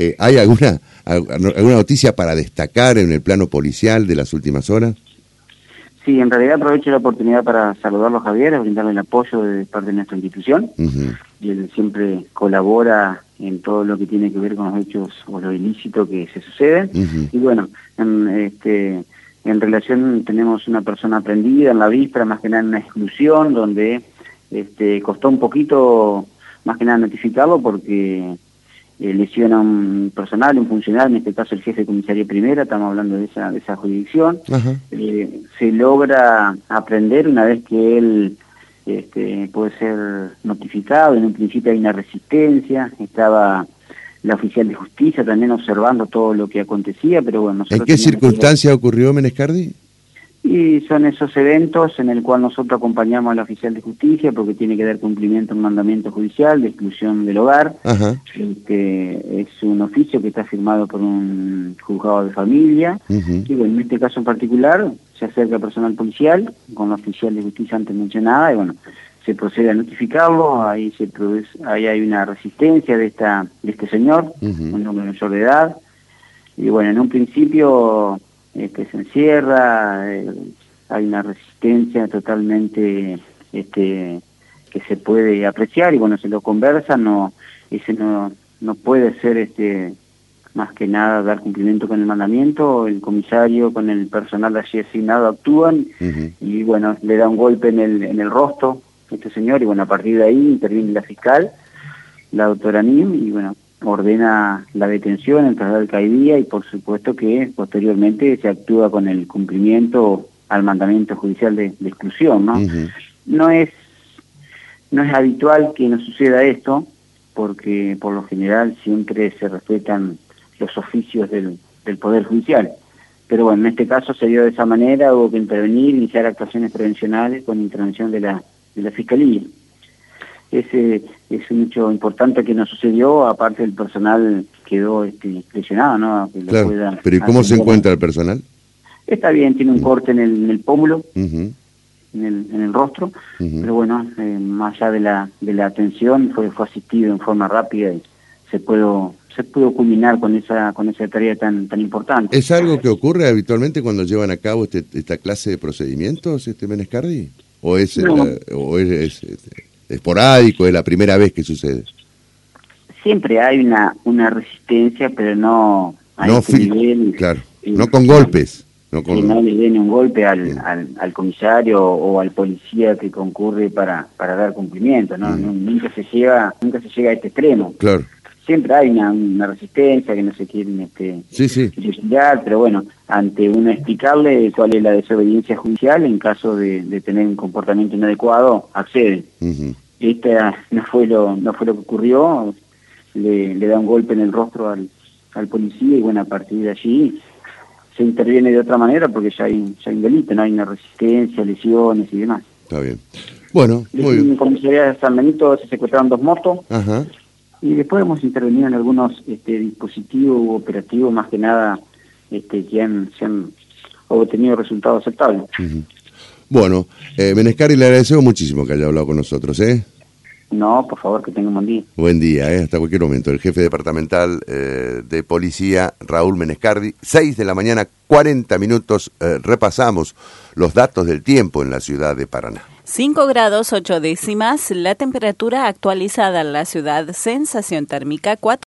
Eh, ¿Hay alguna, alguna noticia para destacar en el plano policial de las últimas horas? Sí, en realidad aprovecho la oportunidad para saludarlo a Javier, brindarle el apoyo de parte de nuestra institución. Y él siempre colabora en todo lo que tiene que ver con los hechos o lo ilícito que se suceden. Y bueno, en, este, en relación tenemos una persona aprendida en la víspera, más que nada en una exclusión, donde este, costó un poquito, más que nada notificarlo, porque eh, lesiona a un personal, un funcionario, en este caso el jefe de comisaría primera, estamos hablando de esa, de esa jurisdicción, eh, se logra aprender una vez que él este, puede ser notificado, en un principio hay una resistencia, estaba la oficial de justicia también observando todo lo que acontecía, pero bueno... ¿En qué circunstancia ocurrió Menescardi? Y son esos eventos en el cual nosotros acompañamos al oficial de justicia porque tiene que dar cumplimiento a un mandamiento judicial de exclusión del hogar, que es un oficio que está firmado por un juzgado de familia, y bueno, en este caso en particular se acerca personal policial con la oficial de justicia antes mencionada, y bueno, se procede a notificarlo, ahí se produce, ahí hay una resistencia de esta de este señor, un hombre mayor de edad, y bueno, en un principio este, se encierra, eh, hay una resistencia totalmente este, que se puede apreciar y bueno, se lo conversa, no, ese no, no puede ser este, más que nada dar cumplimiento con el mandamiento, el comisario con el personal allí asignado actúan y bueno, le da un golpe en el, en el rostro este señor y bueno, a partir de ahí interviene la fiscal, la doctora Nim y bueno, ordena la detención, el traslado de caidía y por supuesto que posteriormente se actúa con el cumplimiento al mandamiento judicial de, exclusión, ¿no? No es no es habitual que nos suceda esto porque por lo general siempre se respetan los oficios del, del Poder Judicial. Pero bueno, en este caso se dio de esa manera, hubo que intervenir, iniciar actuaciones prevencionales con intervención de la, de la Fiscalía ese es un hecho importante que nos sucedió, aparte del personal quedó este, lesionado, ¿no? pero ¿y cómo se encuentra el personal? Está bien, tiene un corte en el, en el pómulo, en, el, en el rostro, pero bueno, eh, más allá de la, de la atención, fue, fue asistido en forma rápida y se pudo, se pudo culminar con esa, con esa tarea tan, tan importante. ¿Es algo que ocurre habitualmente cuando llevan a cabo este, esta clase de procedimientos, este Menescardi? ¿O es, o es este, esporádico, es la primera vez que sucede. Siempre hay una, una resistencia, pero no a no este nivel, Claro, no con golpes. No, con... no le den un golpe al, al, comisario o al policía que concurre para, para dar cumplimiento, ¿no? Nunca se llega, nunca se llega a este extremo. Claro siempre hay una, resistencia que no se quieren este, sí, sí. pero bueno, ante uno explicarle cuál es la desobediencia judicial, en caso de, tener un comportamiento inadecuado, accede. Esta no fue lo no fue lo que ocurrió, le, da un golpe en el rostro al, al policía y bueno, a partir de allí se interviene de otra manera porque ya hay, ya hay un delito, no hay una resistencia, lesiones y demás. Está bien. Bueno, muy bien. En comisaría de San Benito se secuestraron dos motos. Ajá y después hemos intervenido en algunos este, dispositivos operativos, más que nada, este, que han, se han obtenido resultados aceptables. Bueno, eh, Menescari, le agradecemos muchísimo que haya hablado con nosotros, ¿eh? No, por favor, que tenga un buen día. Buen día, ¿eh? hasta cualquier momento. El jefe departamental eh, de policía, Raúl Menescardi, 6 de la mañana, 40 minutos, eh, repasamos los datos del tiempo en la ciudad de Paraná. 5 grados 8 décimas, la temperatura actualizada en la ciudad, sensación térmica 4.